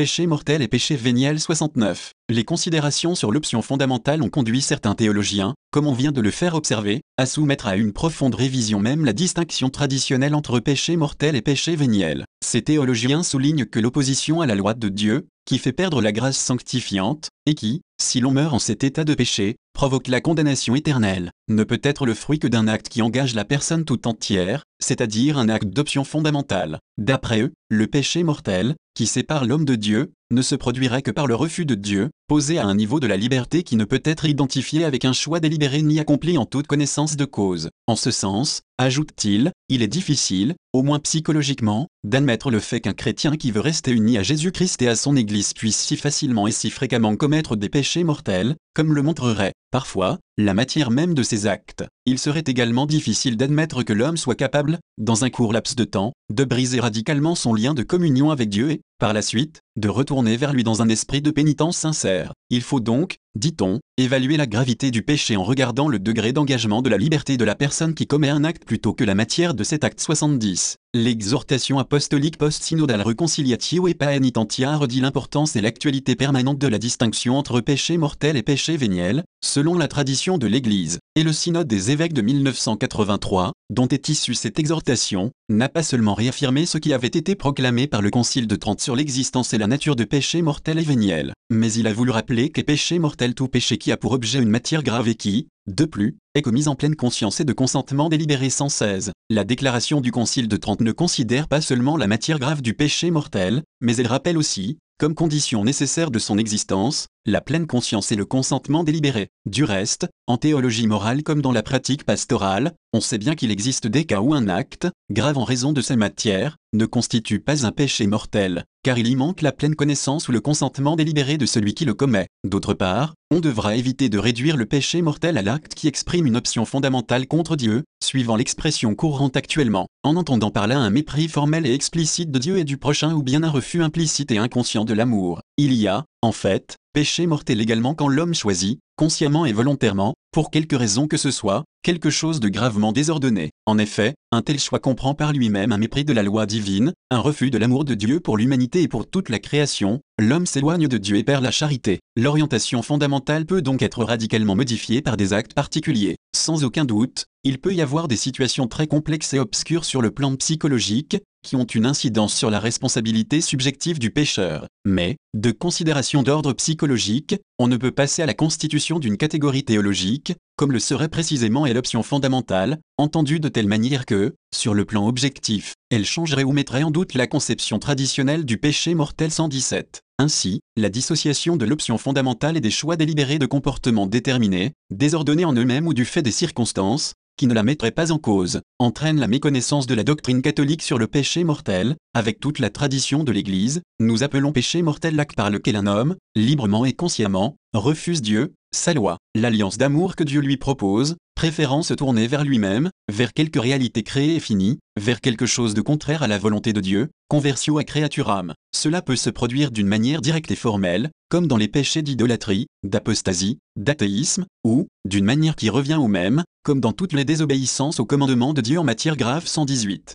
Péché mortel et péché véniel 69. Les considérations sur l'option fondamentale ont conduit certains théologiens, comme on vient de le faire observer, à soumettre à une profonde révision même la distinction traditionnelle entre péché mortel et péché véniel. Ces théologiens soulignent que l'opposition à la loi de Dieu, qui fait perdre la grâce sanctifiante, et qui, si l'on meurt en cet état de péché, provoque la condamnation éternelle, ne peut être le fruit que d'un acte qui engage la personne tout entière, c'est-à-dire un acte d'option fondamentale. D'après eux, le péché mortel, qui sépare l'homme de Dieu, ne se produirait que par le refus de Dieu, posé à un niveau de la liberté qui ne peut être identifié avec un choix délibéré ni accompli en toute connaissance de cause. En ce sens, ajoute-t-il, il est difficile, au moins psychologiquement, d'admettre le fait qu'un chrétien qui veut rester uni à Jésus-Christ et à son Église puisse si facilement et si fréquemment commettre des péchés mortels, comme le montrerait, parfois, la matière même de ses actes. Il serait également difficile d'admettre que l'homme soit capable, dans un court laps de temps, de briser radicalement son lien de communion avec Dieu et, par la suite, de retourner vers lui dans un esprit de pénitence sincère. Il faut donc, dit-on, évaluer la gravité du péché en regardant le degré d'engagement de la liberté de la personne qui commet un acte plutôt que la matière de cet acte 70. L'exhortation apostolique post-synodale reconciliatio et paenitentia redit l'importance et l'actualité permanente de la distinction entre péché mortel et péché véniel, selon la tradition de l'Église. Et le synode des évêques de 1983, dont est issue cette exhortation, n'a pas seulement réaffirmé ce qui avait été proclamé par le Concile de Trente sur l'existence et la nature de péché mortel et véniel, mais il a voulu rappeler qu'est péché mortel tout péché qui a pour objet une matière grave et qui, de plus, est commise en pleine conscience et de consentement délibéré sans cesse? La déclaration du Concile de Trente ne considère pas seulement la matière grave du péché mortel, mais elle rappelle aussi, comme condition nécessaire de son existence, la pleine conscience et le consentement délibéré. Du reste, en théologie morale comme dans la pratique pastorale, on sait bien qu'il existe des cas où un acte, grave en raison de sa matière, ne constitue pas un péché mortel, car il y manque la pleine connaissance ou le consentement délibéré de celui qui le commet. D'autre part, on devra éviter de réduire le péché mortel à l'acte qui exprime une option fondamentale contre Dieu, suivant l'expression courante actuellement, en entendant par là un mépris formel et explicite de Dieu et du prochain ou bien un refus implicite et inconscient de l'amour. Il y a, en fait, péché mortel également quand l'homme choisit, consciemment et volontairement, pour quelque raison que ce soit, quelque chose de gravement désordonné. En effet, un tel choix comprend par lui-même un mépris de la loi divine, un refus de l'amour de Dieu pour l'humanité et pour toute la création, l'homme s'éloigne de Dieu et perd la charité. L'orientation fondamentale peut donc être radicalement modifiée par des actes particuliers. Sans aucun doute, il peut y avoir des situations très complexes et obscures sur le plan psychologique, qui ont une incidence sur la responsabilité subjective du pécheur. Mais, de considération d'ordre psychologique, on ne peut passer à la constitution d'une catégorie théologique, comme le serait précisément l'option fondamentale, entendue de telle manière que, sur le plan objectif, elle changerait ou mettrait en doute la conception traditionnelle du péché mortel 117. Ainsi, la dissociation de l'option fondamentale et des choix délibérés de comportements déterminés, désordonnés en eux-mêmes ou du fait des circonstances, qui ne la mettrait pas en cause, entraîne la méconnaissance de la doctrine catholique sur le péché mortel, avec toute la tradition de l'Église, nous appelons péché mortel l'acte par lequel un homme, librement et consciemment, refuse Dieu, sa loi, l'alliance d'amour que Dieu lui propose, préférant se tourner vers lui-même, vers quelque réalité créée et finie, vers quelque chose de contraire à la volonté de Dieu, conversio a creaturam. Cela peut se produire d'une manière directe et formelle, comme dans les péchés d'idolâtrie, d'apostasie, d'athéisme, ou, d'une manière qui revient au même, comme dans toutes les désobéissances au commandement de Dieu en matière grave 118.